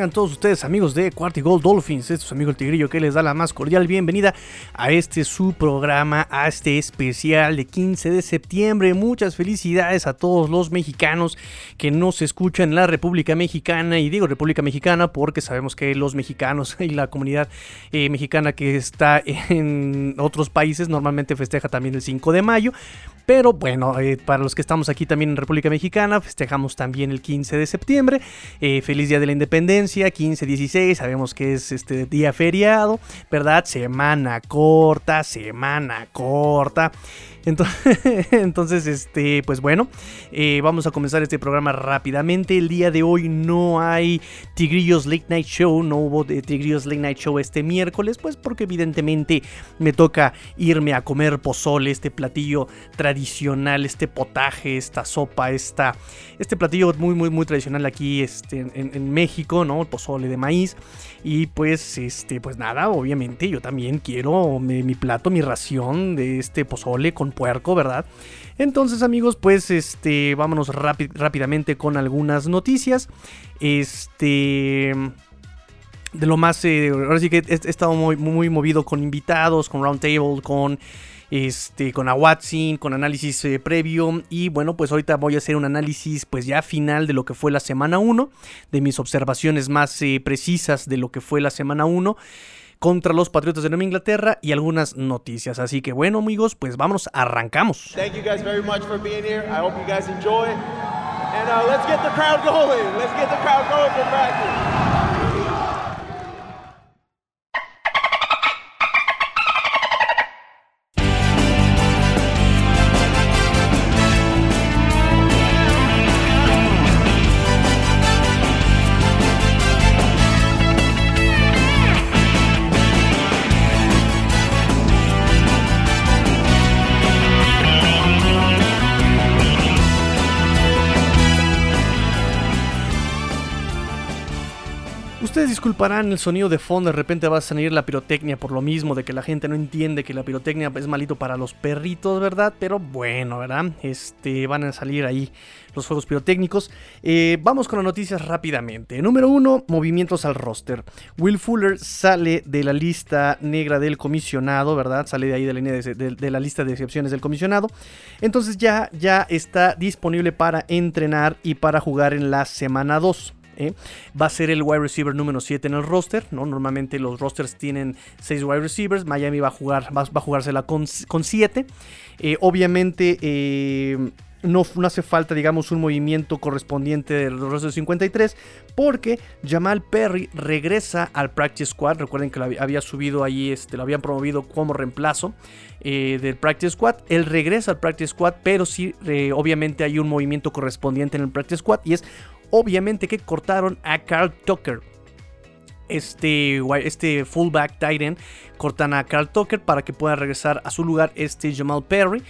tengan todos ustedes amigos de Quarty Gold Dolphins, este es su amigo el Tigrillo que les da la más cordial bienvenida a este su programa, a este especial de 15 de septiembre. Muchas felicidades a todos los mexicanos que nos escuchan en la República Mexicana y digo República Mexicana porque sabemos que los mexicanos y la comunidad eh, mexicana que está en otros países normalmente festeja también el 5 de mayo, pero bueno, eh, para los que estamos aquí también en República Mexicana, festejamos también el 15 de septiembre. Eh, feliz Día de la Independencia, 15-16, sabemos que es este día feriado, ¿verdad? Semana corta, semana corta. Entonces, este, pues bueno, eh, vamos a comenzar este programa rápidamente. El día de hoy no hay Tigrillos Late Night Show, no hubo de Tigrillos Late Night Show este miércoles, pues porque evidentemente me toca irme a comer pozole, este platillo tradicional, este potaje, esta sopa, esta, este platillo muy, muy, muy tradicional aquí este, en, México, ¿no? El pozole de maíz. Y pues, este, pues nada, obviamente yo también quiero mi, mi plato, mi ración de este pozole con puerco, ¿verdad? Entonces, amigos, pues este, vámonos rápidamente con algunas noticias. Este de lo más. Eh, ahora sí que he, estado muy, muy, movido con invitados, con Roundtable, con. Este, con Awatsin, con análisis eh, previo. Y bueno, pues ahorita voy a hacer un análisis, pues ya final de lo que fue la semana 1, de mis observaciones más eh, precisas de lo que fue la semana 1 contra los Patriotas de Nueva Inglaterra y algunas noticias. Así que bueno, amigos, pues vamos, arrancamos. Thank you guys very much for being here. I hope you guys enjoy. And uh, let's get the crowd going. Let's get the crowd going for practice. Disculparán el sonido de fondo, de repente va a salir la pirotecnia por lo mismo, de que la gente no entiende que la pirotecnia es malito para los perritos, ¿verdad? Pero bueno, ¿verdad? Este, van a salir ahí los fuegos pirotécnicos. Eh, vamos con las noticias rápidamente. Número uno, movimientos al roster. Will Fuller sale de la lista negra del comisionado, ¿verdad? Sale de ahí de la, lista de excepciones del comisionado. Entonces ya, ya está disponible para entrenar y para jugar en la semana 2. ¿Eh? Va a ser el wide receiver número 7 en el roster. ¿no? Normalmente los rosters tienen 6 wide receivers. Miami va a, jugar, va, a jugársela con 7. Eh, obviamente eh, no, hace falta, digamos, un movimiento correspondiente del roster 53 porque Jamal Perry regresa al practice squad. Recuerden que lo había subido ahí, este, lo habían promovido como reemplazo del practice squad. Él regresa al practice squad, pero sí, obviamente hay un movimiento correspondiente en el practice squad y es obviamente que cortaron a Carl Tucker. Este, este fullback Titan cortan a Carl Tucker para que pueda regresar a su lugar este Jamal Perry.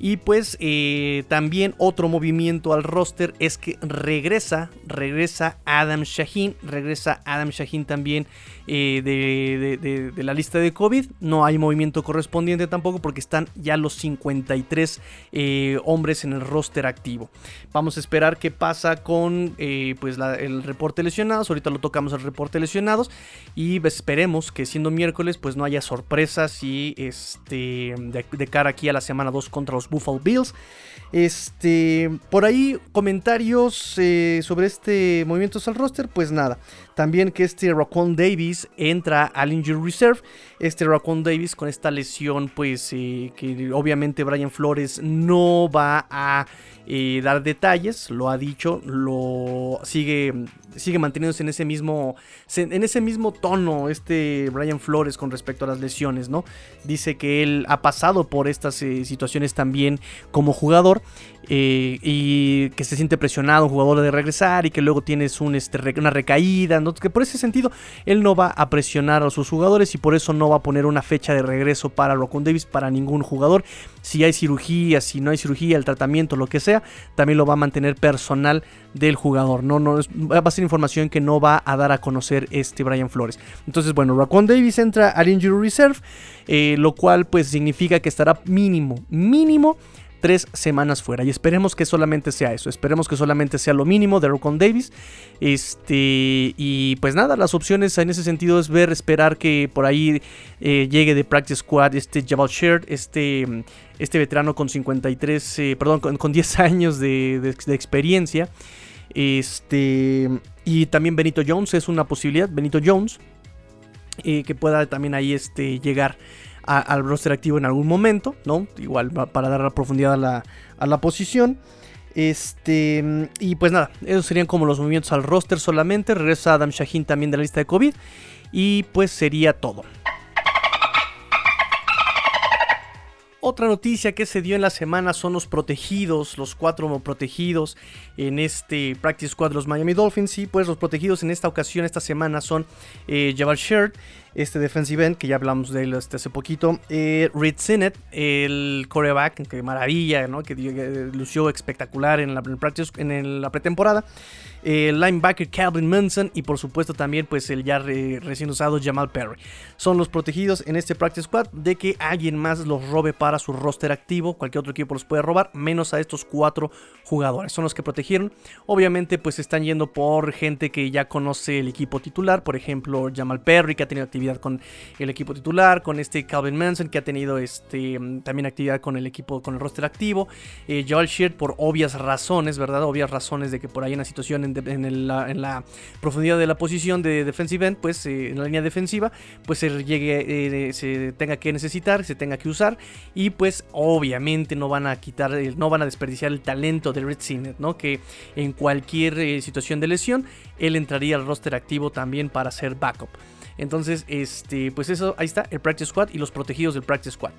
Y pues eh, también otro movimiento al roster es que regresa, regresa Adam Shaheen, regresa Adam Shaheen también eh, de, la lista de COVID. No hay movimiento correspondiente tampoco porque están ya los 53 eh, hombres en el roster activo. Vamos a esperar qué pasa con pues el reporte lesionados. Ahorita lo tocamos el reporte lesionados y esperemos que siendo miércoles pues no haya sorpresas y este de cara aquí a la semana 2 contra los Buffalo Bills. Este, por ahí comentarios eh, sobre este movimiento al roster, pues nada. También que este Raquan Davis entra al injury reserve. Este Raquan Davis con esta lesión, pues eh, que obviamente Brian Flores no va a eh, dar detalles, lo ha dicho, lo sigue, sigue manteniéndose en ese mismo, en ese mismo tono este Brian Flores con respecto a las lesiones, ¿no? Dice que él ha pasado por estas situaciones también como jugador eh, y que se siente presionado un jugador de regresar y que luego tienes este, una recaída, que por ese sentido él no va a presionar a sus jugadores y por eso no va a poner una fecha de regreso para Rocon Davis para ningún jugador. Si hay cirugía, si no hay cirugía, el tratamiento, lo que sea, también lo va a mantener personal del jugador. No, no, va a ser información que no va a dar a conocer este Brian Flores. Entonces, bueno, Rocon Davis entra al Injury Reserve, eh, lo cual pues significa que estará mínimo, mínimo tres semanas fuera. Y esperemos que solamente sea eso. Esperemos que solamente sea lo mínimo de Rocon Davis. Este, y pues nada, las opciones en ese sentido es ver, esperar que por ahí eh, llegue de Practice Squad este Jabal Shared, este, este veterano con 53, eh, perdón, con, 10 años de, experiencia. Este, y también Benito Jones es una posibilidad. Benito Jones. Eh, que pueda también ahí este, llegar al roster activo en algún momento, ¿no? Igual para dar la profundidad a la, posición. Este, y pues nada, esos serían como los movimientos al roster solamente. Regresa Adam Shaheen también de la lista de COVID. Y pues sería todo. Otra noticia que se dio en la semana son los protegidos, los cuatro protegidos en este Practice Squad de los Miami Dolphins. Y pues los protegidos en esta ocasión, esta semana, son eh, Jabal este defensive end, que ya hablamos de él hasta hace poquito. Eh, Reed Sinnett, el coreback, que maravilla, ¿no? que lució espectacular en la, practice, en la pretemporada el linebacker Calvin Munson y por supuesto también pues el ya recién usado Jamal Perry. Son los protegidos en este practice squad de que alguien más los robe para su roster activo, cualquier otro equipo los puede robar, menos a estos cuatro jugadores. Son los que protegieron. Obviamente pues están yendo por gente que ya conoce el equipo titular, por ejemplo Jamal Perry que ha tenido actividad con el equipo titular, con este Calvin Munson que ha tenido este, también actividad con el equipo, con el roster activo, eh, Joel Sheard por obvias razones, ¿verdad? Obvias razones de que por ahí una situación en, la, profundidad de la posición de defensive end, pues eh, en la línea defensiva, pues se llegue, eh, se tenga que necesitar, se tenga que usar y pues obviamente no van a quitar, no van a desperdiciar el talento de Red Sinet, ¿no? Que en cualquier eh, situación de lesión, él entraría al roster activo también para ser backup. Entonces, este, pues eso, ahí está, el Practice Squad y los protegidos del Practice Squad.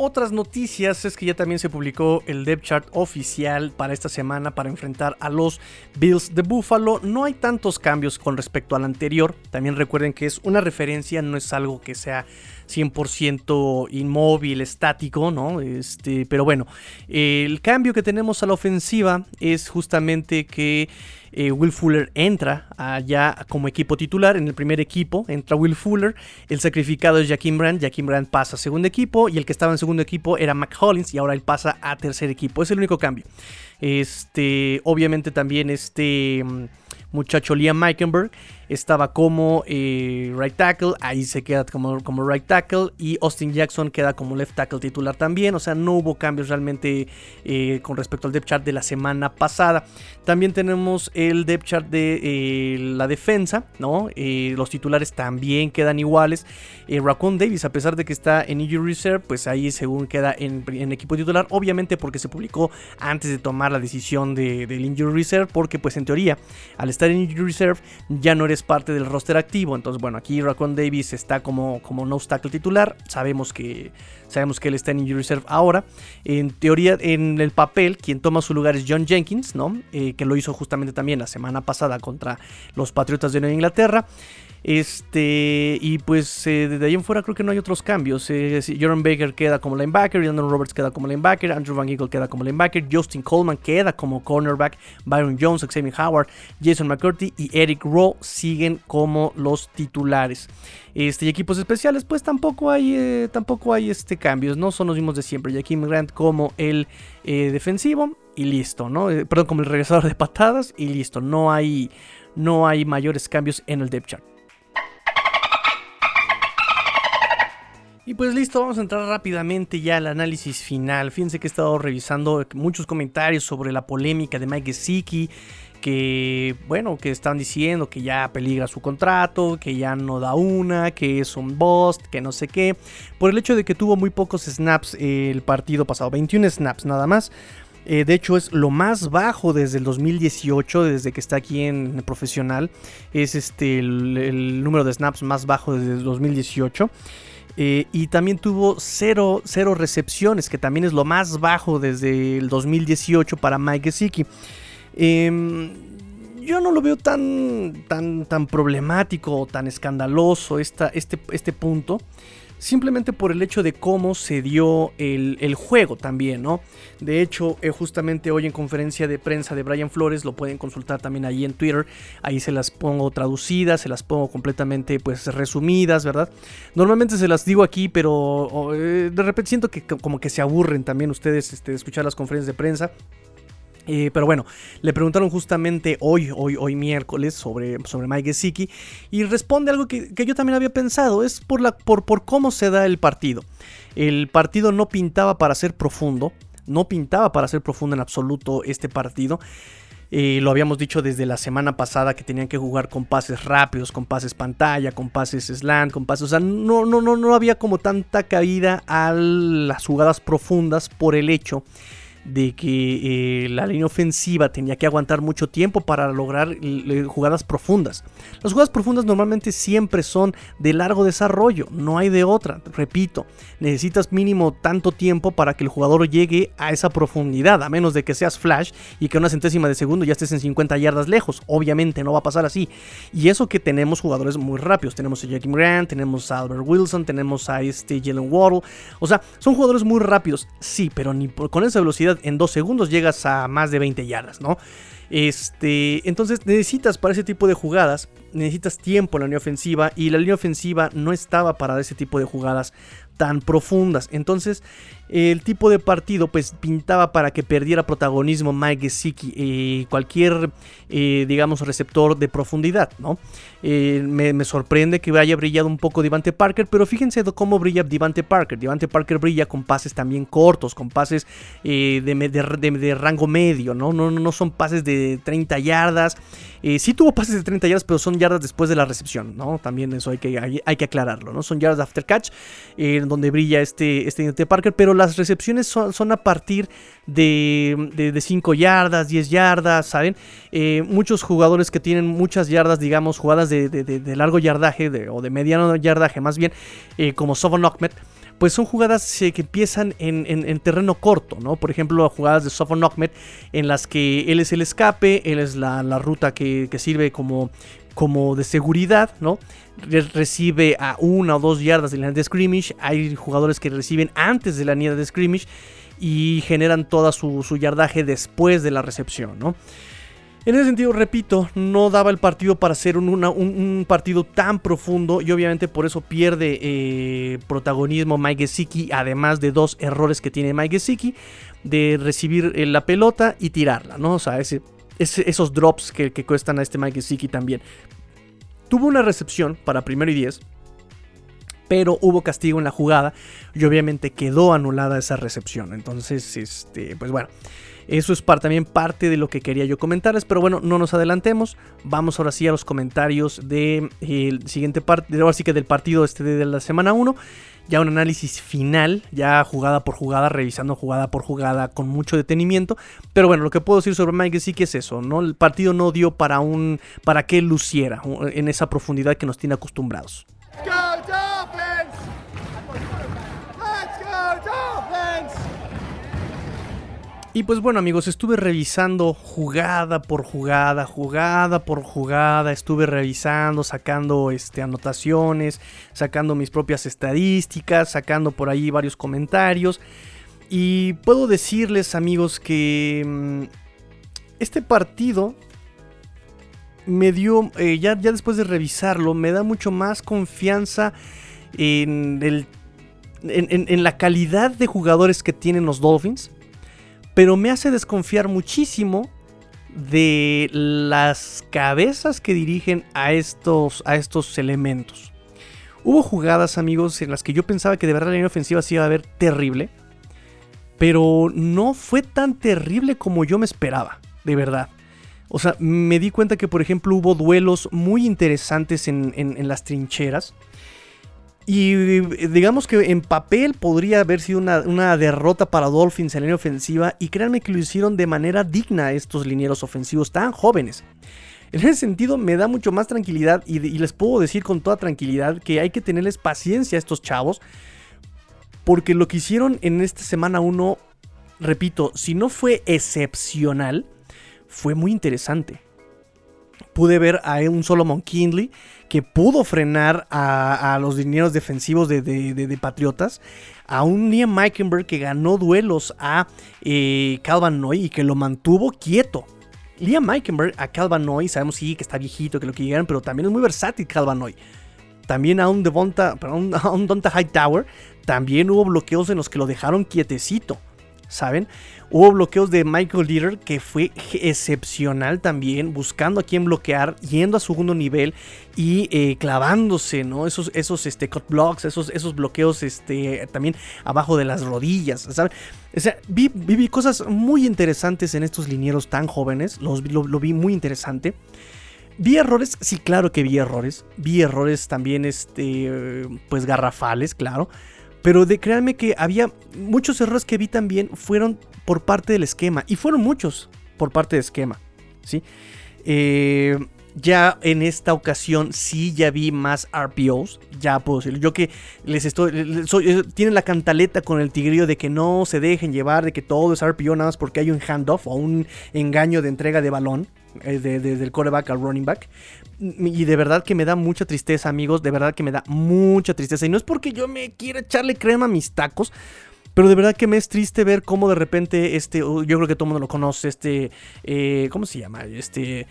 Otras noticias es que ya también se publicó el depth chart oficial para esta semana para enfrentar a los Bills de Buffalo. No hay tantos cambios con respecto al anterior. También recuerden que es una referencia, no es algo que sea 100% inmóvil, estático, ¿no? Este, pero bueno, el cambio que tenemos a la ofensiva es justamente que eh, Will Fuller entra allá como equipo titular. En el primer equipo entra Will Fuller. El sacrificado es Jaquim Brand. Jaquim Brand pasa a segundo equipo. Y el que estaba en segundo equipo era Mac Hollins. Y ahora él pasa a tercer equipo. Es el único cambio. Este, obviamente también este mm, muchacho Liam Meikenberg estaba como eh, right tackle, ahí se queda como, como right tackle y Austin Jackson queda como left tackle titular también, o sea, no hubo cambios realmente eh, con respecto al depth chart de la semana pasada. También tenemos el depth chart de eh, la defensa, ¿no? los titulares también quedan iguales. Raccoon Davis, a pesar de que está en injury reserve, pues ahí según queda en, equipo titular, obviamente porque se publicó antes de tomar la decisión del injury reserve, porque pues en teoría, al estar en injury reserve, ya no eres parte del roster activo. Entonces, bueno, aquí Raccoon Davis está como, como no tackle titular. Sabemos que, sabemos que él está en injury reserve ahora. En teoría, en el papel, quien toma su lugar es John Jenkins, ¿no? Eh, que lo hizo justamente también la semana pasada contra los Patriotas de Nueva Inglaterra. Este, y pues eh, de ahí en fuera creo que no hay otros cambios. Eh, Baker queda como linebacker, Andrew Roberts queda como linebacker, Andrew Van Eagle queda como linebacker, Justin Coleman queda como cornerback, Byron Jones, Xavier Howard, Jason McCurdy y Eric Rowe siguen como los titulares. Este, y equipos especiales, pues tampoco hay, eh, tampoco hay este, cambios, ¿no? Son los mismos de siempre. Jaquim Grant como el defensivo y listo, ¿no? perdón, como el regresador de patadas y listo. No hay, no hay mayores cambios en el depth chart. Y pues listo, vamos a entrar rápidamente ya al análisis final. Fíjense que he estado revisando muchos comentarios sobre la polémica de Mike Gesicki, que bueno, que están diciendo que ya peligra su contrato, que ya no da una, que es un bust, que no sé qué, por el hecho de que tuvo muy pocos snaps el partido pasado, 21 snaps nada más. Eh, de hecho, es lo más bajo desde el 2018, desde que está aquí en profesional. Es este el, el número de snaps más bajo desde el 2018. Eh, y también tuvo cero, recepciones, que también es lo más bajo desde el 2018 para Mike Gesicki. Em, yo no lo veo tan, tan, tan problemático o tan escandaloso esta, este, este punto simplemente por el hecho de cómo se dio el, juego también, ¿no? De hecho, eh, justamente hoy en conferencia de prensa de Brian Flores, lo pueden consultar también ahí en Twitter, ahí se las pongo traducidas, se las pongo completamente pues resumidas, ¿verdad? Normalmente se las digo aquí, pero eh, de repente siento que como que se aburren también ustedes este, escuchar las conferencias de prensa. Eh, pero bueno, le preguntaron justamente hoy, hoy, hoy miércoles sobre, sobre Mike Gesicki y responde algo que, yo también había pensado, es por, la, por, por cómo se da el partido. El partido no pintaba para ser profundo, no pintaba para ser profundo en absoluto este partido. Eh, lo habíamos dicho desde la semana pasada que tenían que jugar con pases rápidos, con pases pantalla, con pases slant, con pases. O sea, no, no, no, no había como tanta caída a las jugadas profundas por el hecho de que eh, la línea ofensiva tenía que aguantar mucho tiempo para lograr jugadas profundas. Las jugadas profundas normalmente siempre son de largo desarrollo, no hay de otra. Repito, necesitas mínimo tanto tiempo para que el jugador llegue a esa profundidad, a menos de que seas flash y que una centésima de segundo ya estés en 50 yardas lejos. Obviamente no va a pasar así. Y eso que tenemos jugadores muy rápidos. Tenemos a Jackie Grant, tenemos a Albert Wilson, tenemos a este Jalen Waddle. O sea, son jugadores muy rápidos, sí, pero ni con esa velocidad en dos segundos llegas a más de 20 yardas, ¿no? Este, entonces necesitas para ese tipo de jugadas, necesitas tiempo en la línea ofensiva y la línea ofensiva no estaba para ese tipo de jugadas tan profundas. Entonces, el tipo de partido pues pintaba para que perdiera protagonismo Mike Gesicki, eh, cualquier, eh, digamos, receptor de profundidad, ¿no? Eh, me, sorprende que haya brillado un poco Devante Parker, pero fíjense cómo brilla Devante Parker. Devante Parker brilla con pases también cortos, con pases de, de, rango medio, ¿no? ¿no? No son pases de 30 yardas. sí tuvo pases de 30 yardas, pero son yardas después de la recepción, ¿no? También eso hay que, hay, que aclararlo, ¿no? Son yardas after catch, donde brilla este, este Parker, pero las recepciones son, a partir de, 5 yardas, 10 yardas, ¿saben? Eh, muchos jugadores que tienen muchas yardas, digamos, jugadas de, largo yardaje o de mediano yardaje más bien, eh, como Sovon Ahmed, pues son jugadas que empiezan en, terreno corto, ¿no? Por ejemplo, jugadas de Sofon Ahmed en las que él es el escape, él es la, ruta que, que, sirve como, como de seguridad, ¿no? Recibe a una o dos yardas de la línea de scrimmage. Hay jugadores que reciben antes de la línea de scrimmage y generan toda su, yardaje después de la recepción, ¿no? En ese sentido, repito, no daba el partido para ser un, partido tan profundo y obviamente por eso pierde eh, protagonismo Mike además de dos errores que tiene Mike de recibir eh, la pelota y tirarla, ¿no? O sea, ese esos drops que, cuestan a este Mike Gesicki también. Tuvo una recepción para primero y 10, pero hubo castigo en la jugada y obviamente quedó anulada esa recepción. Entonces, este, pues bueno, eso es también parte de lo que quería yo comentarles, pero bueno, no nos adelantemos. Vamos ahora sí a los comentarios de, siguiente parte, ahora sí que del partido este de la semana 1 ya un análisis final, ya jugada por jugada, revisando jugada por jugada con mucho detenimiento. Pero bueno, lo que puedo decir sobre Mike sí que es eso, ¿no? El partido no dio para un para que luciera en esa profundidad que nos tiene acostumbrados. Y pues bueno amigos, estuve revisando jugada por jugada, jugada por jugada, estuve revisando, sacando este, anotaciones, sacando mis propias estadísticas, sacando por ahí varios comentarios. Y puedo decirles amigos que mm, este partido me dio, eh, ya, ya después de revisarlo, me da mucho más confianza en, el, en la calidad de jugadores que tienen los Dolphins pero me hace desconfiar muchísimo de las cabezas que dirigen a estos, a estos elementos. Hubo jugadas, amigos, en las que yo pensaba que de verdad la línea ofensiva se iba a ver terrible, pero no fue tan terrible como yo me esperaba, de verdad. O sea, me di cuenta que, por ejemplo, hubo duelos muy interesantes en, en las trincheras. Y digamos que en papel podría haber sido una, derrota para Dolphins en línea ofensiva. Y créanme que lo hicieron de manera digna estos linieros ofensivos tan jóvenes. En ese sentido me da mucho más tranquilidad y, les puedo decir con toda tranquilidad que hay que tenerles paciencia a estos chavos. Porque lo que hicieron en esta semana 1, repito, si no fue excepcional, fue muy interesante. pude ver a un Solomon Kindley que pudo frenar a, los dineros defensivos de, Patriotas. A un Liam Meikenberg que ganó duelos a eh, Calvin Noy y que lo mantuvo quieto. Liam Meikenberg a Calvin Noy, sabemos sí que está viejito, que lo que llegaron, pero también es muy versátil Calvin Noy. También a un Devonta, un, a un Donta Hightower, también hubo bloqueos en los que lo dejaron quietecito. ¿Saben? Hubo bloqueos de Michael Leader que fue excepcional también, buscando a quién bloquear, yendo a segundo nivel y eh, clavándose, ¿no? Esos, esos este, cut blocks, esos, esos bloqueos este, también abajo de las rodillas, ¿saben? O sea, vi, cosas muy interesantes en estos linieros tan jóvenes, los, lo, lo vi muy interesante. Vi errores, sí, claro que vi errores. Vi errores también, este, pues garrafales, claro. Pero de créanme que había muchos errores que vi también fueron por parte del esquema. Y fueron muchos por parte del esquema. ¿sí? Eh, ya en esta ocasión sí ya vi más RPOs. Ya puedo decirlo. Yo que les estoy. Eh, tienen la cantaleta con el tigrillo de que no se dejen llevar, de que todo es RPO nada más porque hay un handoff o un engaño de entrega de balón. Eh, desde el coreback al running back. Y de verdad que me da mucha tristeza, amigos. De verdad que me da mucha tristeza. Y no es porque yo me quiera echarle crema a mis tacos. Pero de verdad que me es triste ver cómo de repente este, yo creo que todo el mundo lo conoce, este, eh, ¿cómo se llama? Este,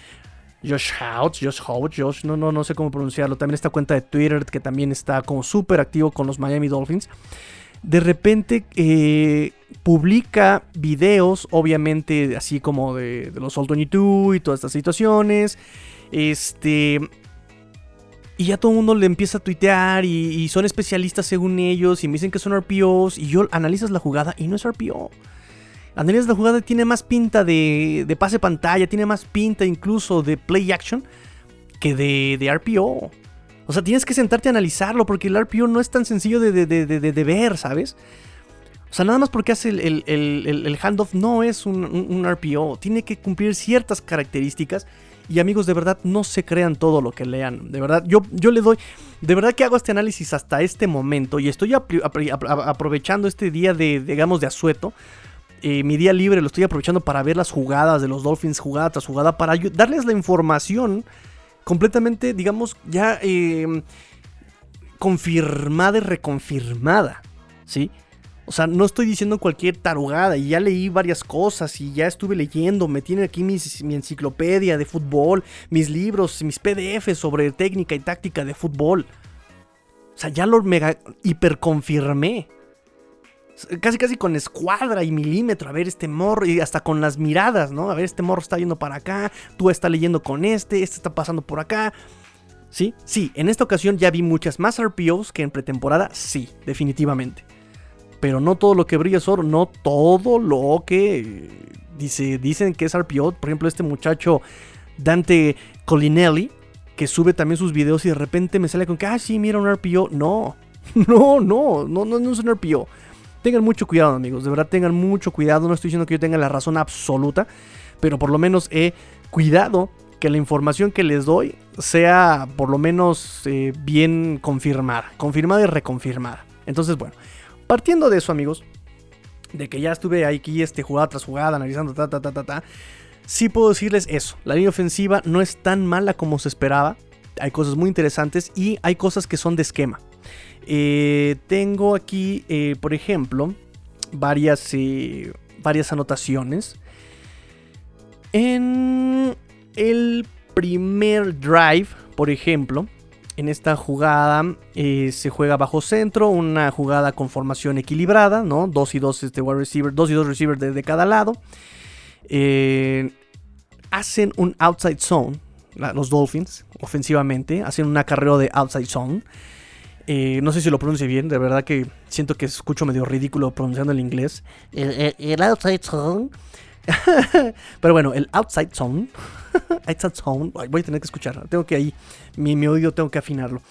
Josh Hout, Josh Hout, Josh, no, no, no sé cómo pronunciarlo. También esta cuenta de Twitter que también está como súper activo con los Miami Dolphins. De repente eh, publica videos, obviamente así como de, los Old 22 y todas estas situaciones. Este. Y ya todo el mundo le empieza a tuitear y, son especialistas según ellos y me dicen que son RPOs y yo analizas la jugada y no es RPO. Analizas la jugada tiene más pinta de, de pase pantalla, tiene más pinta incluso de play action que de, de RPO. O sea, tienes que sentarte a analizarlo porque el RPO no es tan sencillo de, de ver, ¿sabes? O sea, nada más porque hace el, handoff no es un, RPO. Tiene que cumplir ciertas características. Y amigos, de verdad, no se crean todo lo que lean. De verdad, yo, yo le doy. De verdad que hago este análisis hasta este momento. Y estoy aprovechando este día de, digamos, de asueto. Eh, mi día libre lo estoy aprovechando para ver las jugadas de los Dolphins, jugada tras jugada, para darles la información completamente, digamos, ya em, confirmada y reconfirmada. ¿Sí? O sea, no estoy diciendo cualquier tarugada y ya leí varias cosas y ya estuve leyendo, me tiene aquí mi enciclopedia de fútbol, mis libros, mis PDFs sobre técnica y táctica de fútbol. O sea, ya lo mega hiperconfirmé. Casi casi con escuadra y milímetro, a ver este morro, y hasta con las miradas, ¿no? A ver, este morro está yendo para acá, tú estás leyendo con este, este está pasando por acá. ¿Sí? Sí, en esta ocasión ya vi muchas más RPOs que en pretemporada, sí, definitivamente. Pero no todo lo que brilla es oro, no todo lo que dice, dicen que es RPO. Por ejemplo, este muchacho Dante Colinelli, que sube también sus videos y de repente me sale con que, ah, sí, mira un RPO. No, no, no, no, no, no es un RPO. Tengan mucho cuidado, amigos. De verdad, tengan mucho cuidado. No estoy diciendo que yo tenga la razón absoluta, pero por lo menos he cuidado que la información que les doy sea por lo menos eh, bien confirmada, confirmada y reconfirmada. Entonces, bueno, Partiendo de eso, amigos, de que ya estuve aquí este, jugada tras jugada, analizando ta, ta, ta, ta, ta, sí puedo decirles eso. La línea ofensiva no es tan mala como se esperaba. Hay cosas muy interesantes y hay cosas que son de esquema. Eh, tengo aquí, eh, por ejemplo, varias, eh, varias anotaciones. En el primer drive, por ejemplo, en esta jugada se juega bajo centro, una jugada con formación equilibrada, ¿no? Dos y dos este, wide receiver, dos y dos receivers de, cada lado. Hacen un outside zone, los Dolphins, ofensivamente, hacen un acarreo de outside zone. Eh, no sé si lo pronuncie bien, de verdad que siento que escucho medio ridículo pronunciando el inglés. el outside zone Pero bueno, el outside zone. outside zone. Voy a tener que escuchar. Tengo que ahí. Mi, oído tengo que afinarlo.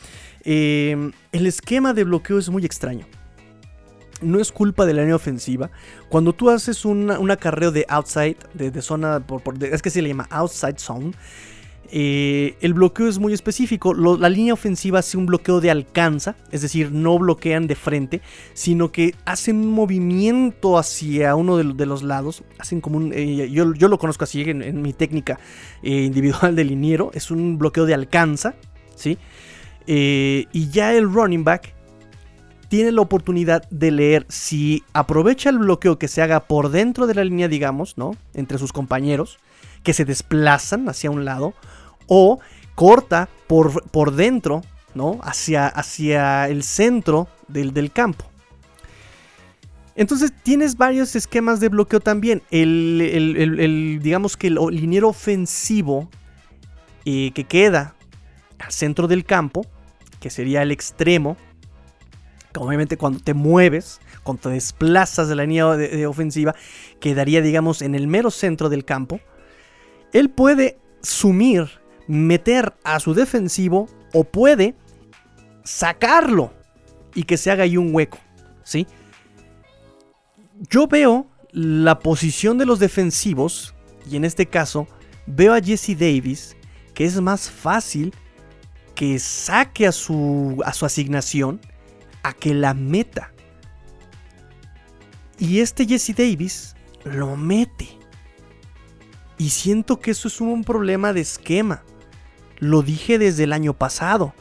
Em, el esquema de bloqueo es muy extraño. No es culpa de la línea ofensiva. Cuando tú haces un acarreo de outside, de, zona. es que se le llama outside zone. Eh, el bloqueo es muy específico. la línea ofensiva hace un bloqueo de alcanza, es decir, no bloquean de frente, sino que hacen un movimiento hacia uno de, los lados. Hacen como un. Eh, yo, lo conozco así en, mi técnica eh, individual de liniero. Es un bloqueo de alcanza, ¿sí? y ya el running back tiene la oportunidad de leer si aprovecha el bloqueo que se haga por dentro de la línea, digamos, ¿no? Entre sus compañeros, que se desplazan hacia un lado, o corta por, por dentro, ¿no? Hacia, hacia el centro del, campo. Entonces tienes varios esquemas de bloqueo también. El, digamos que el liniero ofensivo eh, que queda al centro del campo, que sería el extremo, obviamente cuando te mueves, cuando te desplazas de la línea de, ofensiva, quedaría, digamos, en el mero centro del campo. Él puede sumir, meter a su defensivo o puede sacarlo y que se haga ahí un hueco, ¿sí? Yo veo la posición de los defensivos y en este caso veo a Jesse Davis que es más fácil que saque a su, a su asignación a que la meta. Y este Jesse Davis lo mete. Y siento que eso es un problema de esquema. Lo dije desde el año pasado.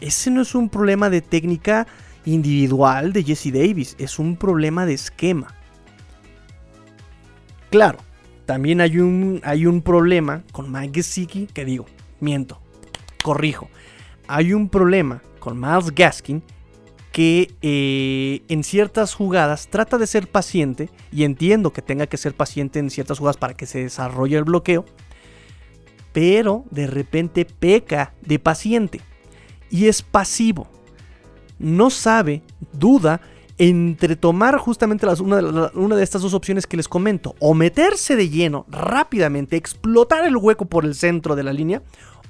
Ese no es un problema de técnica individual de Jesse Davis, es un problema de esquema. Claro, también hay un, hay un problema con Mike Gesicki, que digo, miento, corrijo. Hay un problema con Miles Gaskin que eh, en ciertas jugadas trata de ser paciente, y entiendo que tenga que ser paciente en ciertas jugadas para que se desarrolle el bloqueo, pero de repente peca de paciente y es pasivo. No sabe, duda entre tomar justamente una, de, estas dos opciones que les comento, o meterse de lleno rápidamente, explotar el hueco por el centro de la línea,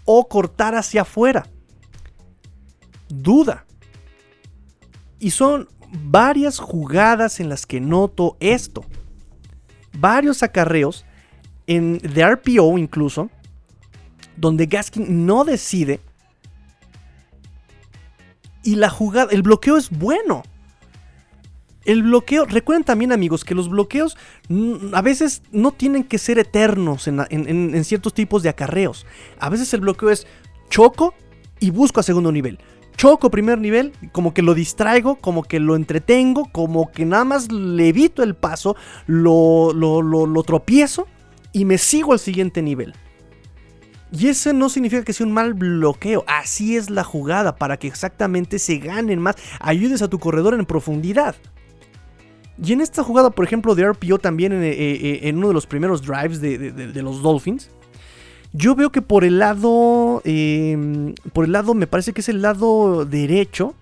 o cortar hacia afuera. Duda. Y son varias jugadas en las que noto esto. Varios acarreos en de RPO incluso, donde Gaskin no decide. Y la jugada, el bloqueo es bueno. El bloqueo, recuerden también amigos que los bloqueos a veces no tienen que ser eternos en, en ciertos tipos de acarreos. A veces el bloqueo es choco y busco a segundo nivel choco primer nivel, como que lo distraigo, como que lo entretengo, como que nada más le evito el paso, lo, lo, tropiezo y me sigo al siguiente nivel. Y eso no significa que sea un mal bloqueo, así es la jugada, para que exactamente se ganen más, ayudes a tu corredor en profundidad. Y en esta jugada, por ejemplo, de RPO también en, eh, eh, uno de los primeros drives de los Dolphins, yo veo que por el lado. Em, por el lado, me parece que es el lado derecho.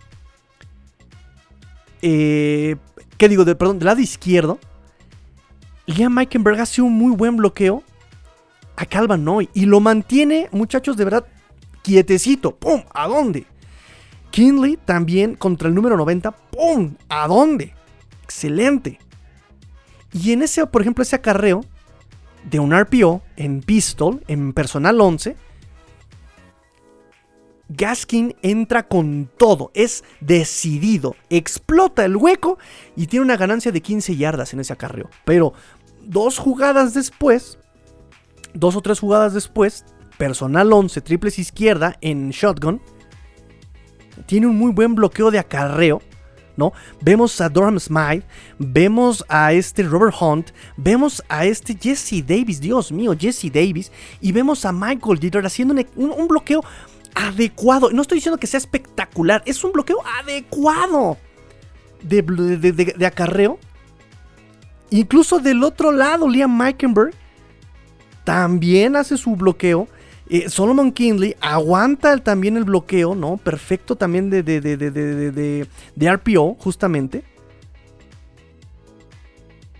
Eh, ¿Qué digo? perdón, del lado izquierdo. Liam Meikenberg hace un muy buen bloqueo a Calvin Noy. Y lo mantiene, muchachos, de verdad, quietecito. ¡Pum! ¿A dónde? Kinley también contra el número 90. ¡Pum! ¿A dónde? Excelente. Y en ese, por ejemplo, ese acarreo de un RPO en pistol, en personal 11, Gaskin entra con todo, es decidido, explota el hueco y tiene una ganancia de 15 yardas en ese acarreo. Pero dos jugadas después, dos o tres jugadas después, personal 11, triples izquierda en shotgun, tiene un muy buen bloqueo de acarreo Vemos a Durham Smythe, vemos a este Robert Hunt, vemos a este Jesse Davis, Dios mío, Jesse Davis, y vemos a Michael Dieter haciendo un, bloqueo adecuado. No estoy diciendo que sea espectacular, es un bloqueo adecuado de, acarreo. Incluso del otro lado, Liam Meikenberg también hace su bloqueo eh, Solomon Kinley aguanta también el bloqueo, ¿no? Perfecto también de, de, de, RPO, justamente.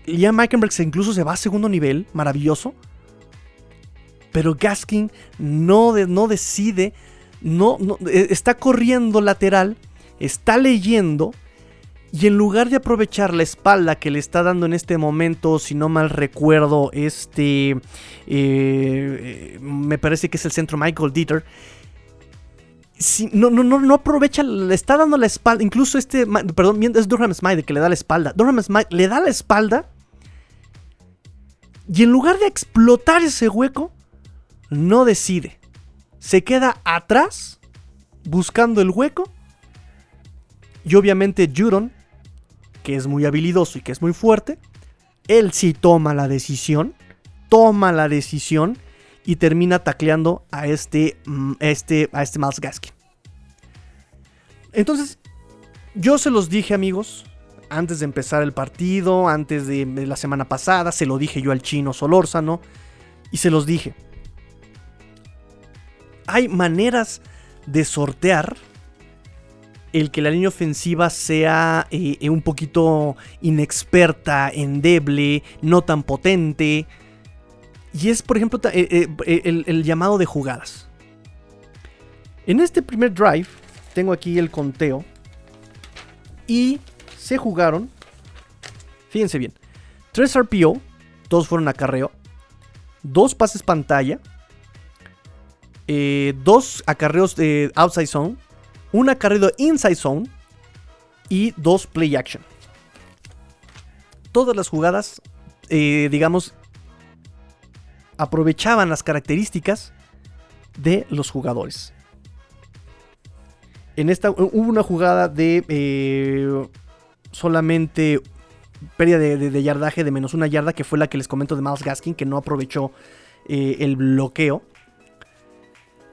Liam Meikenberg incluso se va a segundo nivel, maravilloso. Pero Gaskin no, no decide, no, eh, está corriendo lateral, está leyendo Y en lugar de aprovechar la espalda que le está dando en este momento, si no mal recuerdo, este. Eh, me parece que es el centro Michael Dieter. Si, no, no, no, no aprovecha, le está dando la espalda. Incluso este. Perdón, es Durham Smythe que le da la espalda. Durham Smythe le da la espalda. Y en lugar de explotar ese hueco, no decide. Se queda atrás, buscando el hueco. Y obviamente Judon que es muy habilidoso y que es muy fuerte, él sí toma la decisión, toma la decisión y termina tacleando a este, mm, este, a este Miles Gaskin. Entonces, yo se los dije amigos, antes de empezar el partido, antes de la semana pasada, se lo dije yo al chino Solórzano y se los dije. Hay maneras de sortear el que la línea ofensiva sea eh, eh, un poquito inexperta, endeble, no tan potente. Y es, por ejemplo, eh, el, llamado de jugadas. En este primer drive, tengo aquí el conteo. Y se jugaron, fíjense bien, 3 RPO, todos fueron acarreo, 2 pases pantalla, 2 acarreos de outside zone, una carrera inside zone y dos play action. Todas las jugadas, eh, digamos, aprovechaban las características de los jugadores. En esta hubo una jugada de eh, solamente pérdida de, yardaje de menos una yarda, que fue la que les comento de Miles Gaskin, que no aprovechó eh, el bloqueo.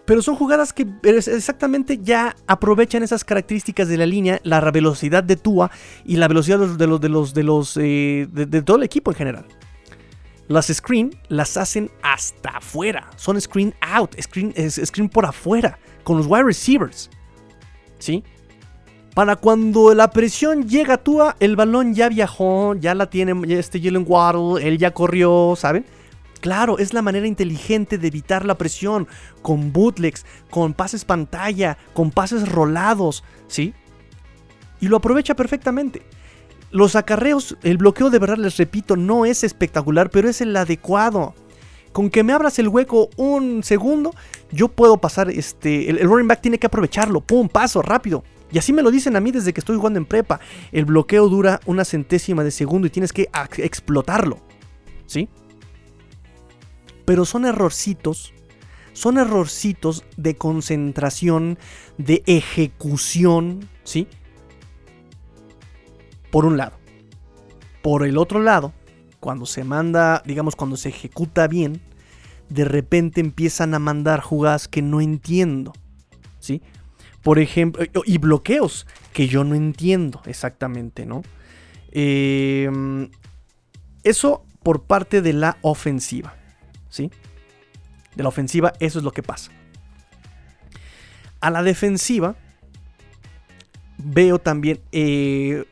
Pero son jugadas que exactamente ya aprovechan esas características de la línea, la velocidad de Tua y la velocidad de los de los de los eh, de, todo el equipo en general. Las screen las hacen hasta afuera, son screen out, screen, screen por afuera con los wide receivers. ¿Sí? Para cuando la presión llega a Tua, el balón ya viajó, ya la tiene este Jalen Waddle, él ya corrió, ¿saben? Claro, es la manera inteligente de evitar la presión, con bootlegs, con pases pantalla, con pases rolados, ¿sí? Y lo aprovecha perfectamente. Los acarreos, el bloqueo de verdad, les repito, no es espectacular, pero es el adecuado. Con que me abras el hueco un segundo, yo puedo pasar, este, el, running back tiene que aprovecharlo, pum, paso, rápido. Y así me lo dicen a mí desde que estoy jugando en prepa. El bloqueo dura una centésima de segundo y tienes que explotarlo, ¿sí? Pero son errorcitos, son errorcitos de concentración, de ejecución, ¿sí? Por un lado. Por el otro lado, cuando se manda, digamos, cuando se ejecuta bien, de repente empiezan a mandar jugadas que no entiendo, ¿sí? Por ejemplo, y bloqueos que yo no entiendo exactamente, ¿no? Em, eso por parte de la ofensiva. ¿Sí? De la ofensiva, eso es lo que pasa. A la defensiva, veo también eh,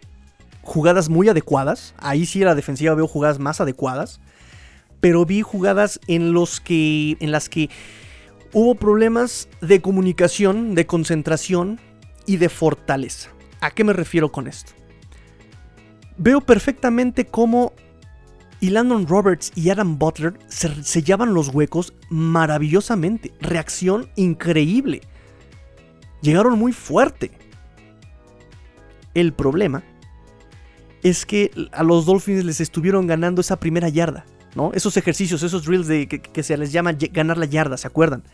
jugadas muy adecuadas. Ahí sí a la defensiva veo jugadas más adecuadas. Pero vi jugadas en, los que, en las que hubo problemas de comunicación, de concentración y de fortaleza. ¿A qué me refiero con esto? Veo perfectamente cómo y Landon Roberts y Adam Butler se sellaban los huecos maravillosamente. Reacción increíble. Llegaron muy fuerte. El problema es que a los Dolphins les estuvieron ganando esa primera yarda. ¿no? Esos ejercicios, esos drills de, que, se les llama ganar la yarda, ¿se acuerdan?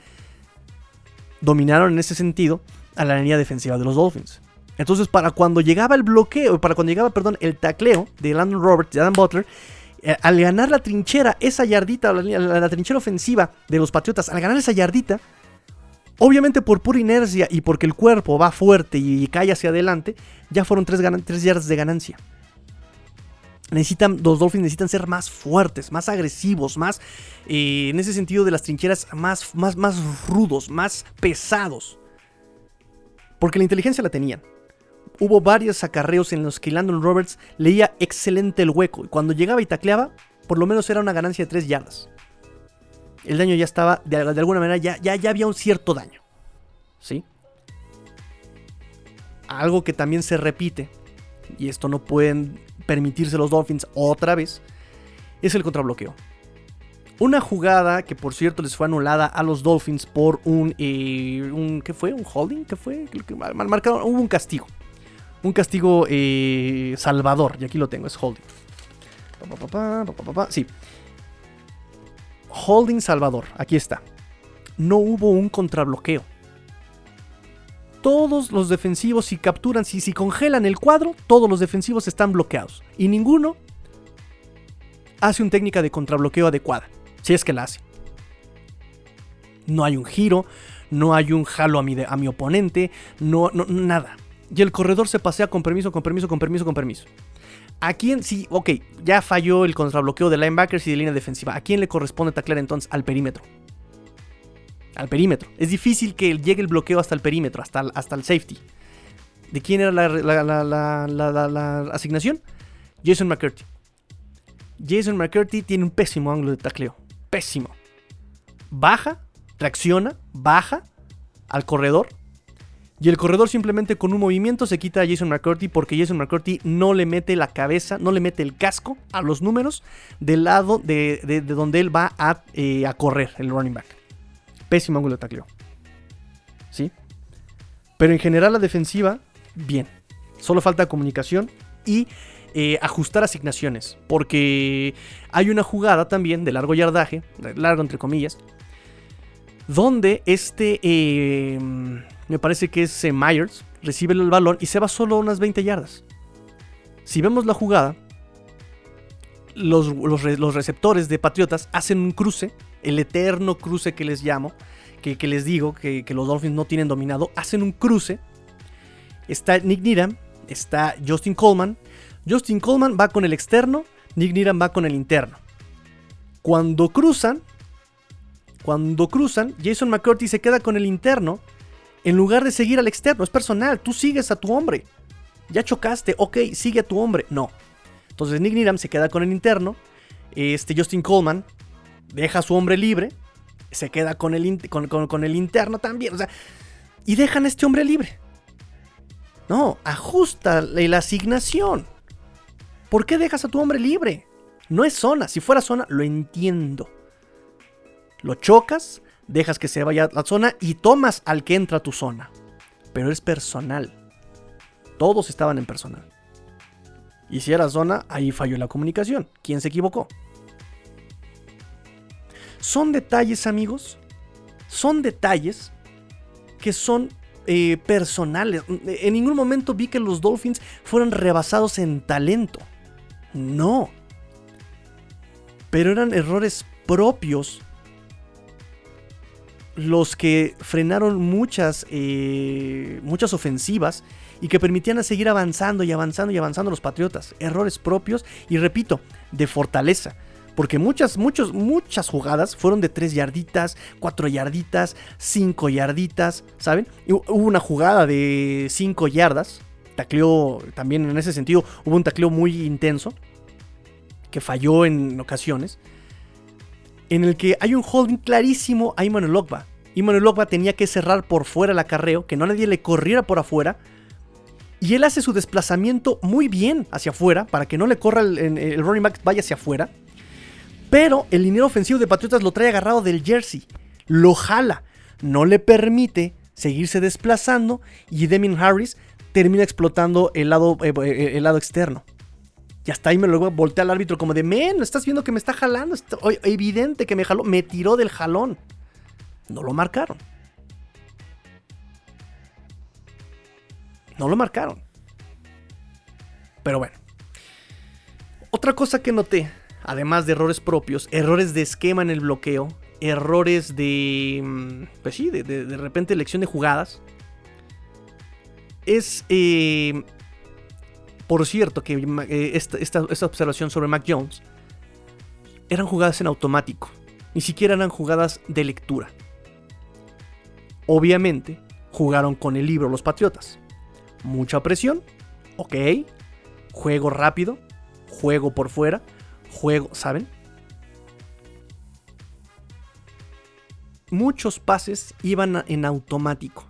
Dominaron en ese sentido a la línea defensiva de los Dolphins. Entonces, para cuando llegaba el bloqueo, para cuando llegaba, perdón, el tacleo de Landon Roberts y Adam Butler, al ganar la trinchera, esa yardita, la, trinchera ofensiva de los Patriotas, al ganar esa yardita, obviamente por pura inercia y porque el cuerpo va fuerte y cae hacia adelante, ya fueron tres, yardas de ganancia. Necesitan, los Dolphins necesitan ser más fuertes, más agresivos, más, eh, en ese sentido de las trincheras, más, más, más rudos, más pesados. Porque la inteligencia la tenían hubo varios acarreos en los que Landon Roberts leía excelente el hueco y cuando llegaba y tacleaba, por lo menos era una ganancia de 3 yardas. El daño ya estaba, de, alguna manera, ya, ya, había un cierto daño. ¿Sí? Algo que también se repite y esto no pueden permitirse los Dolphins otra vez, es el contrabloqueo. Una jugada que por cierto les fue anulada a los Dolphins por un, eh, ¿qué fue? ¿Un holding? ¿Qué fue? Hubo un castigo. Un castigo eh, salvador, y aquí lo tengo, es holding. Sí. Holding salvador, aquí está. No hubo un contrabloqueo. Todos los defensivos, si capturan, si, si congelan el cuadro, todos los defensivos están bloqueados. Y ninguno hace una técnica de contrabloqueo adecuada. Si es que la hace. No hay un giro, no hay un jalo a mi, a mi oponente, no, no, nada. Y el corredor se pasea con permiso, con permiso, con permiso, con permiso. ¿A quién sí? Ok, ya falló el contrabloqueo de linebackers y de línea defensiva. ¿A quién le corresponde taclear entonces? Al perímetro. Al perímetro. Es difícil que llegue el bloqueo hasta el perímetro, hasta, hasta el safety. ¿De quién era la, la asignación? Jason McCurdy. Jason McCurdy tiene un pésimo ángulo de tacleo pésimo. Baja, reacciona, baja al corredor. Y el corredor simplemente con un movimiento se quita a Jason McCurdy porque Jason McCurdy no le mete la cabeza, no le mete el casco a los números del lado de, donde él va a, eh, a, correr, el running back. Pésimo ángulo de tacleo. ¿Sí? Pero en general la defensiva, bien. Solo falta comunicación y eh, ajustar asignaciones. Porque hay una jugada también de largo yardaje, largo entre comillas, donde este, eh, me parece que es eh, Myers, recibe el balón y se va solo unas 20 yardas. Si vemos la jugada, los, los, receptores de Patriotas hacen un cruce, el eterno cruce que les llamo, que, les digo que, que, los Dolphins no tienen dominado, hacen un cruce. Está Nick Needham, está Justin Coleman, Justin Coleman va con el externo, Nick Needham va con el interno. Cuando cruzan, cuando cruzan, Jason McCurdy se queda con el interno en lugar de seguir al externo. Es personal, tú sigues a tu hombre. Ya chocaste, ok, sigue a tu hombre. No. Entonces Nick Needham se queda con el interno. Este Justin Coleman deja a su hombre libre. Se queda con el, con el interno también. O sea, y dejan a este hombre libre. No, ajusta la asignación. ¿Por qué dejas a tu hombre libre? No es zona. Si fuera zona, lo entiendo. Lo chocas, dejas que se vaya a la zona y tomas al que entra a tu zona. Pero es personal. Todos estaban en personal. Y si era zona, ahí falló la comunicación. ¿Quién se equivocó? Son detalles, amigos. Son detalles que son eh, personales. En ningún momento vi que los Dolphins fueran rebasados en talento. No. Pero eran errores propios los que frenaron muchas, eh, muchas ofensivas y que permitían a seguir avanzando y avanzando y avanzando los Patriotas. Errores propios y repito, de fortaleza. Porque muchas, muchos, muchas jugadas fueron de 3 yarditas, 4 yarditas, 5 yarditas, ¿saben? hubo una jugada de 5 yardas tacleo también en ese sentido, hubo un tacleo muy intenso que falló en ocasiones, en el que hay un holding clarísimo a Immanuel Ogba. Immanuel Ogba tenía que cerrar por fuera el acarreo, que no nadie le corriera por afuera, y él hace su desplazamiento muy bien hacia afuera, para que no le corra el, el running back vaya hacia afuera, pero el dinero ofensivo de Patriotas lo trae agarrado del jersey, lo jala, no le permite seguirse desplazando y Demin Harris termina explotando el lado, eh, eh, el lado externo. Y hasta ahí me lo voltea al árbitro como de, men, estás viendo que me está jalando. Es evidente que me jaló. Me tiró del jalón. No lo marcaron. No lo marcaron. Pero bueno. Otra cosa que noté, además de errores propios, errores de esquema en el bloqueo, errores de... Mm, pues sí, de, de repente elección de jugadas es, eh, por cierto, que eh, esta, observación sobre Mac Jones eran jugadas en automático, ni siquiera eran jugadas de lectura. Obviamente, jugaron con el libro los Patriotas. Mucha presión, ok. Juego rápido, juego por fuera, juego, ¿saben? Muchos pases iban en automático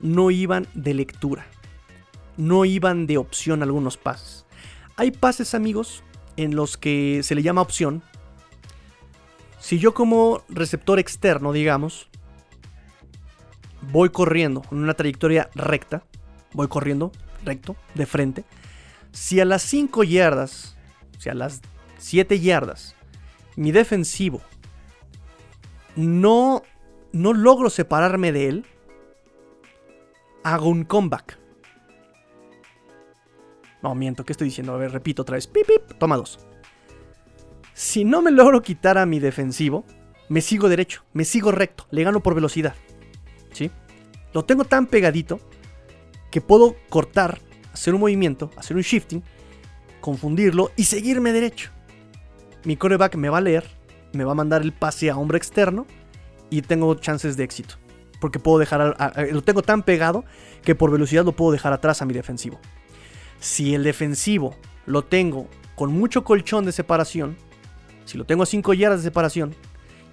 no iban de lectura. No iban de opción algunos pases. Hay pases, amigos, en los que se le llama opción. Si yo como receptor externo, digamos, voy corriendo en una trayectoria recta, voy corriendo recto, de frente, si a las 5 yardas, si a las 7 yardas, mi defensivo no, no logro separarme de él, hago un comeback. No, miento, ¿qué estoy diciendo? A ver, repito otra vez. Pip, pip, toma dos. Si no me logro quitar a mi defensivo, me sigo derecho, me sigo recto, le gano por velocidad. ¿Sí? Lo tengo tan pegadito que puedo cortar, hacer un movimiento, hacer un shifting, confundirlo y seguirme derecho. Mi coreback me va a leer, me va a mandar el pase a hombre externo y tengo chances de éxito. Porque puedo dejar, lo tengo tan pegado que por velocidad lo puedo dejar atrás a mi defensivo. Si el defensivo lo tengo con mucho colchón de separación, si lo tengo a 5 yardas de separación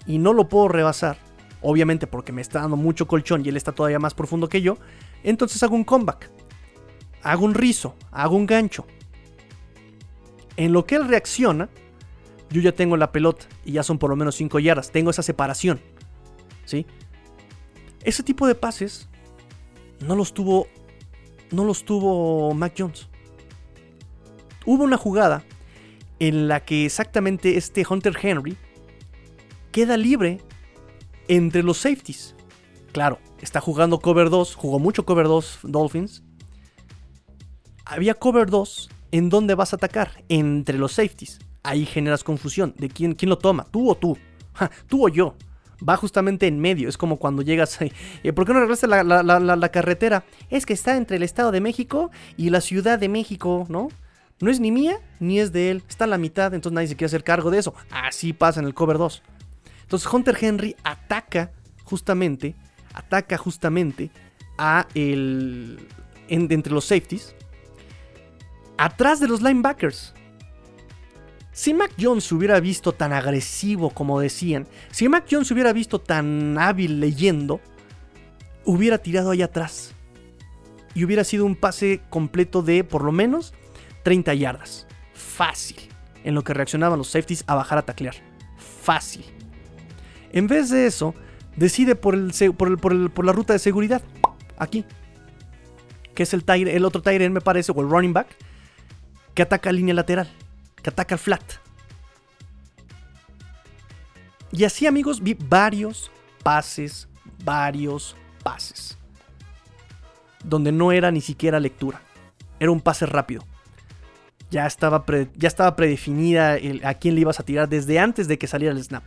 y no lo puedo rebasar, obviamente porque me está dando mucho colchón y él está todavía más profundo que yo, entonces hago un comeback, hago un rizo, hago un gancho. En lo que él reacciona, yo ya tengo la pelota y ya son por lo menos 5 yardas, tengo esa separación. ¿Sí? Ese tipo de pases no los tuvo no los tuvo Mac Jones. Hubo una jugada en la que exactamente este Hunter Henry queda libre entre los safeties. Claro, está jugando cover 2, jugó mucho cover 2 Dolphins. Había cover 2 en donde vas a atacar, entre los safeties. Ahí generas confusión de quién, quién lo toma, tú o tú, tú o yo. Va justamente en medio, es como cuando llegas. Eh, ¿Por qué no regresas la, la, carretera? Es que está entre el Estado de México y la Ciudad de México, ¿no? No es ni mía ni es de él, está a la mitad, entonces nadie se quiere hacer cargo de eso. Así pasa en el cover 2. Entonces Hunter Henry ataca justamente, ataca justamente a el, entre los safeties, atrás de los linebackers. Si Mac Jones se hubiera visto tan agresivo como decían, si Mac Jones se hubiera visto tan hábil leyendo, hubiera tirado ahí atrás. Y hubiera sido un pase completo de por lo menos 30 yardas. Fácil. En lo que reaccionaban los safeties a bajar a taclear. Fácil. En vez de eso, decide por, la ruta de seguridad. Aquí. Que es el, el otro Tyrant, me parece, o el running back. Que ataca línea lateral. Que ataca el flat. Y así, amigos, vi varios pases. Varios pases. Donde no era ni siquiera lectura. Era un pase rápido. Ya estaba, ya estaba predefinida a quién le ibas a tirar desde antes de que saliera el snap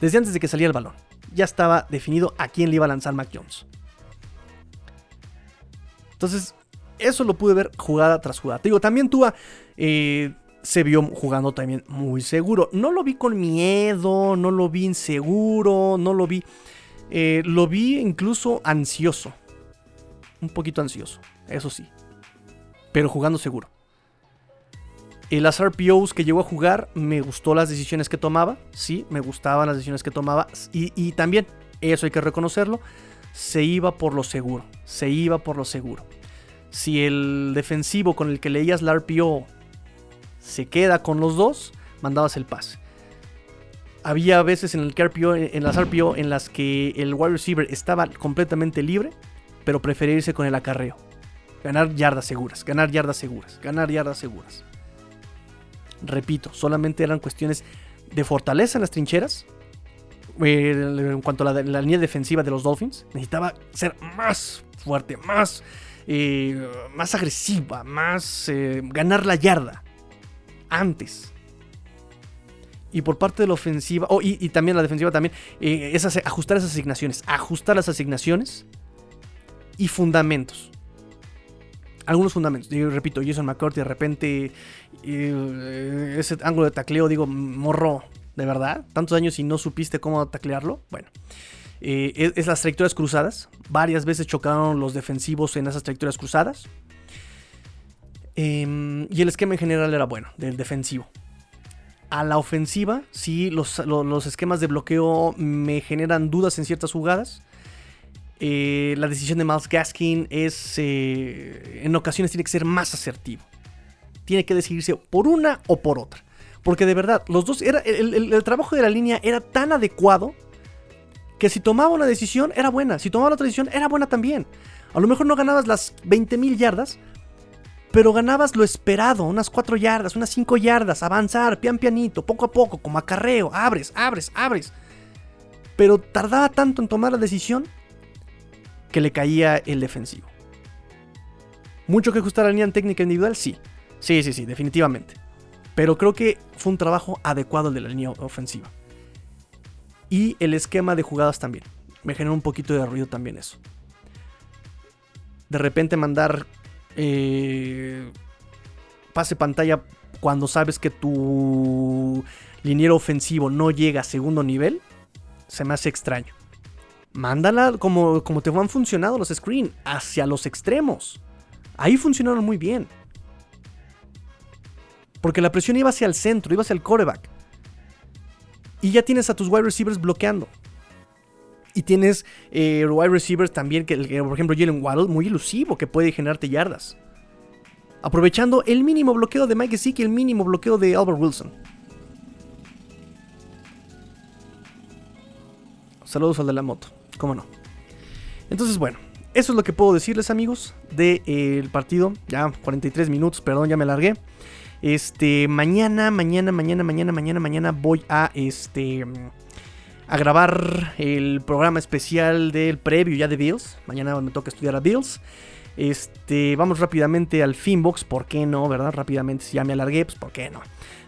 desde antes de que salía el balón. Ya estaba definido a quién le iba a lanzar Mac Jones. Entonces, eso lo pude ver jugada tras jugada. Te digo, también Tua eh, se vio jugando también muy seguro. No lo vi con miedo, no lo vi inseguro, no lo vi... Eh, lo vi incluso ansioso. Un poquito ansioso, eso sí. Pero jugando seguro. En las RPOs que llegó a jugar, me gustó las decisiones que tomaba. Sí, me gustaban las decisiones que tomaba. Y, también, eso hay que reconocerlo, se iba por lo seguro. Se iba por lo seguro. Si el defensivo con el que leías la RPO se queda con los dos, mandabas el pase. Había veces en, el en las RPO en las que el wide receiver estaba completamente libre, pero prefería irse con el acarreo. Ganar yardas seguras, ganar yardas seguras, ganar yardas seguras. Repito, solamente eran cuestiones de fortaleza en las trincheras. Eh, en cuanto a la, línea defensiva de los Dolphins, necesitaba ser más fuerte, más, eh, más agresiva, más eh, ganar la yarda antes. Y por parte de la ofensiva, oh, y, también la defensiva también, es ajustar esas asignaciones, ajustar las asignaciones y fundamentos algunos fundamentos. Yo repito, Jason McCourty de repente eh, ese ángulo de tacleo, digo, morro, de verdad, tantos años y no supiste cómo taclearlo. Bueno, eh, es, las trayectorias cruzadas. Varias veces chocaron los defensivos en esas trayectorias cruzadas. Em, y el esquema en general era bueno, del defensivo. A la ofensiva, sí, los, los esquemas de bloqueo me generan dudas en ciertas jugadas. Eh, la decisión de Miles Gaskin es, eh, en ocasiones tiene que ser más asertivo. Tiene que decidirse por una o por otra. Porque de verdad, los dos, el, trabajo de la línea era tan adecuado que si tomaba una decisión era buena, si tomaba otra decisión era buena también. A lo mejor no ganabas las 20.000 yardas, pero ganabas lo esperado, unas 4 yardas, unas 5 yardas, avanzar, pian pianito, poco a poco, como acarreo, abres, abres, abres. Pero tardaba tanto en tomar la decisión que le caía el defensivo. ¿Mucho que ajustar la línea técnica individual? Sí. Sí, sí, sí, definitivamente. Pero creo que fue un trabajo adecuado el de la línea ofensiva. Y el esquema de jugadas también. Me generó un poquito de ruido también eso. De repente mandar eh, pase pantalla cuando sabes que tu liniero ofensivo no llega a segundo nivel, se me hace extraño. Mándala como, como te han funcionado los screen, hacia los extremos. Ahí funcionaron muy bien. Porque la presión iba hacia el centro, iba hacia el coreback. Y ya tienes a tus wide receivers bloqueando. Y tienes eh, wide receivers también, que, por ejemplo Jalen Waddle, muy ilusivo, que puede generarte yardas. Aprovechando el mínimo bloqueo de Mike Gesicki y el mínimo bloqueo de Albert Wilson. Saludos al de la moto, cómo no. Entonces, bueno, eso es lo que puedo decirles, amigos, del eh, partido. Ya 43 minutos, perdón, ya me largué. Este, mañana, mañana, mañana, mañana, mañana, mañana voy a este a grabar el programa especial del previo ya de Bills. Mañana me toca estudiar a Bills. Este, vamos rápidamente al Finbox, ¿por qué no, verdad? Rápidamente, si ya me alargué, pues ¿por qué no?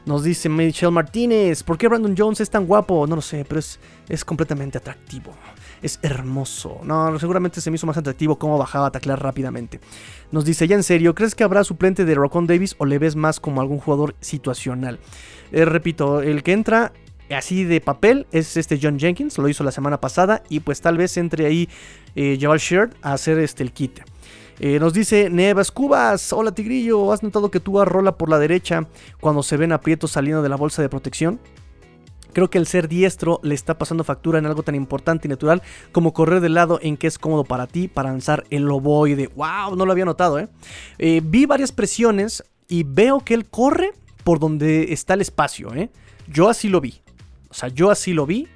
Nos dice Michelle Martínez, ¿por qué Brandon Jones es tan guapo? No lo sé, pero es, es completamente atractivo es hermoso. No, seguramente se me hizo más atractivo cómo bajaba a taclear rápidamente. Nos dice, ya en serio, ¿crees que habrá suplente de Rocon Davis o le ves más como algún jugador situacional? Eh, repito, el que entra así de papel es este John Jenkins, lo hizo la semana pasada y pues tal vez entre ahí eh, Jabal Sheard a hacer este el kit. Eh, nos dice Nevas Cubas, hola Tigrillo, ¿has notado que tú rola por la derecha cuando se ven aprietos saliendo de la bolsa de protección? Creo que el ser diestro le está pasando factura en algo tan importante y natural como correr del lado en que es cómodo para ti para lanzar el ovoide. ¡Wow! No lo había notado, ¿eh? ¿eh? Vi varias presiones y veo que él corre por donde está el espacio, ¿eh? Yo así lo vi. O sea, yo así lo vi.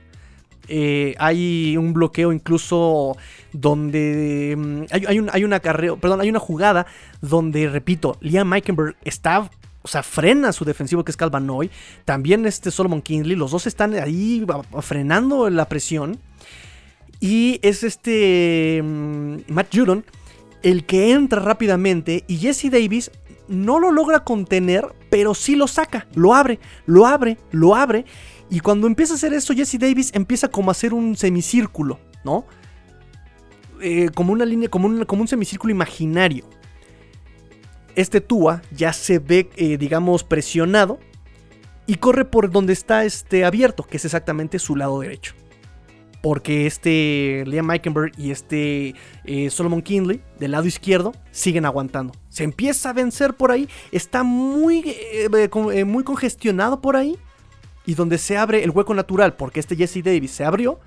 Eh, hay un bloqueo incluso donde mm, hay, hay, un, hay una perdón, hay una jugada donde, repito, Liam Meikenberg está o sea, frena su defensivo que es Calvanoy. También este Solomon Kinley. Los dos están ahí frenando la presión. Y es este mm, Matt Judon el que entra rápidamente. Y Jesse Davis no lo logra contener, pero sí lo saca. Lo abre, lo abre, lo abre. Y cuando empieza a hacer eso, Jesse Davis empieza como a hacer un semicírculo, ¿no? Eh, como una línea, como como un semicírculo imaginario este Tua ya se ve, eh, digamos, presionado y corre por donde está este abierto, que es exactamente su lado derecho. Porque este Liam Meikenberg y este eh, Solomon Kinley del lado izquierdo siguen aguantando. Se empieza a vencer por ahí, está muy, eh, muy congestionado por ahí. Y donde se abre el hueco natural, porque este Jesse Davis se abrió,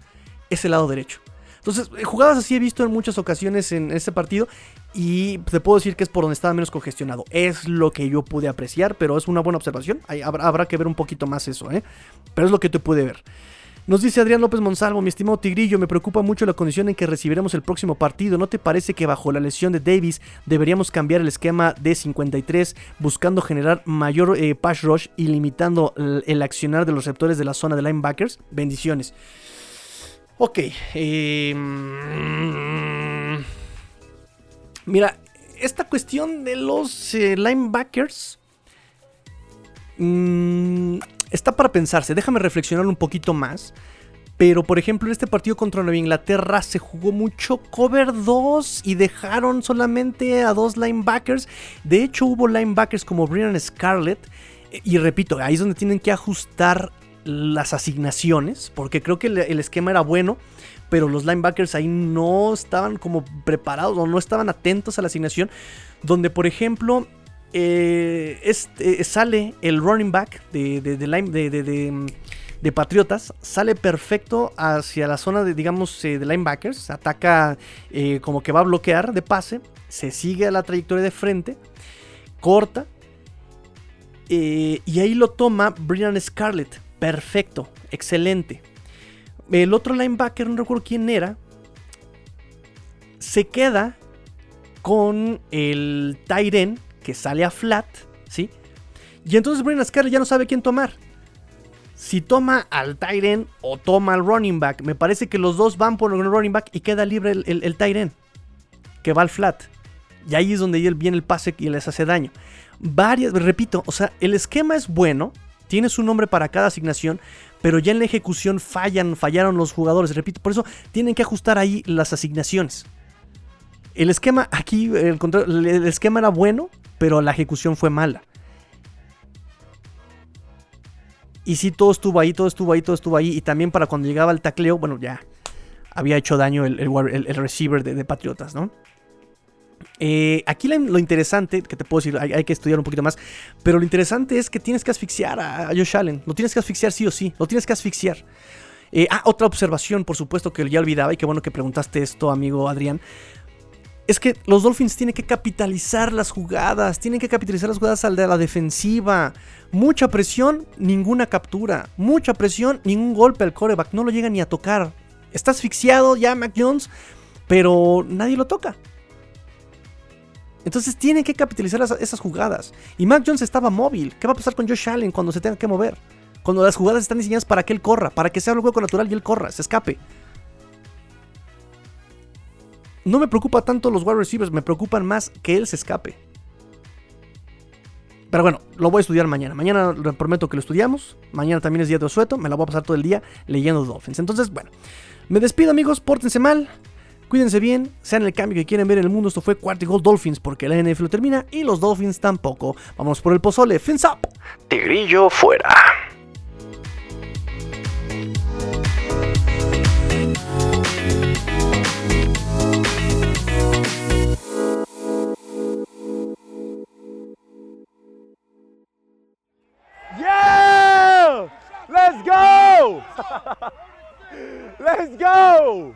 es el lado derecho. Entonces, eh, jugadas así he visto en muchas ocasiones en este partido y te puedo decir que es por donde estaba menos congestionado. Es lo que yo pude apreciar, pero es una buena observación. habrá, que ver un poquito más eso, ¿eh? Pero es lo que te pude ver. Nos dice Adrián López Monsalvo, mi estimado Tigrillo, me preocupa mucho la condición en que recibiremos el próximo partido. ¿No te parece que bajo la lesión de Davis deberíamos cambiar el esquema de 53 buscando generar mayor eh, pass rush y limitando el, el accionar de los receptores de la zona de linebackers? Bendiciones. Ok. Em, mira, esta cuestión de los eh, linebackers mm, está para pensarse. Déjame reflexionar un poquito más. Pero, por ejemplo, en este partido contra Nueva Inglaterra se jugó mucho cover 2 y dejaron solamente a dos linebackers. De hecho, hubo linebackers como Brian Scarlett. Y repito, ahí es donde tienen que ajustar las asignaciones, porque creo que el, esquema era bueno, pero los linebackers ahí no estaban como preparados o no estaban atentos a la asignación, donde por ejemplo este, sale el running back de, de, Patriotas, sale perfecto hacia la zona de, digamos, eh, de linebackers, ataca como que va a bloquear de pase, se sigue a la trayectoria de frente, corta, y ahí lo toma Brian Scarlett, perfecto, excelente. El otro linebacker, no recuerdo quién era, se queda con el Tyren que sale a flat, ¿sí? Y entonces Brian Scarlett ya no sabe quién tomar si toma al Tyren o toma al running back, me parece que los dos van por el running back y queda libre el, el, Tyren, que va al flat. Y ahí es donde viene el pase y les hace daño. Varias, repito, o sea, el esquema es bueno, tiene su nombre para cada asignación, pero ya en la ejecución fallan, fallaron los jugadores. Repito, por eso tienen que ajustar ahí las asignaciones. El esquema aquí, el, el esquema era bueno, pero la ejecución fue mala. Y sí, todo estuvo ahí, todo estuvo ahí, todo estuvo ahí. Y también para cuando llegaba el tacleo, bueno, ya había hecho daño el, receiver de, Patriotas, ¿no? Eh, aquí lo interesante, que te puedo decir, hay, que estudiar un poquito más, pero lo interesante es que tienes que asfixiar a, Josh Allen. Lo tienes que asfixiar sí o sí, lo tienes que asfixiar. Eh, ah, otra observación, por supuesto, que ya olvidaba y qué bueno que preguntaste esto, amigo Adrián es que los Dolphins tienen que capitalizar las jugadas, tienen que capitalizar las jugadas al de la defensiva. Mucha presión, ninguna captura. Mucha presión, ningún golpe al coreback. No lo llega ni a tocar. Está asfixiado ya Mac Jones, pero nadie lo toca. Entonces tienen que capitalizar esas jugadas. Y Mac Jones estaba móvil. ¿Qué va a pasar con Josh Allen cuando se tenga que mover? Cuando las jugadas están diseñadas para que él corra, para que sea un juego natural y él corra, se escape no me preocupa tanto los wide receivers, me preocupan más que él se escape. Pero bueno, lo voy a estudiar mañana. Mañana prometo que lo estudiamos. Mañana también es día de Osueto. Me la voy a pasar todo el día leyendo Dolphins. Entonces, bueno, me despido amigos. Pórtense mal. Cuídense bien. Sean el cambio que quieren ver en el mundo. Esto fue Cuarto Gol Dolphins porque la NFL lo termina y los Dolphins tampoco. Vamos por el pozole. Fins up. Tigrillo fuera. Let's go! Let's go!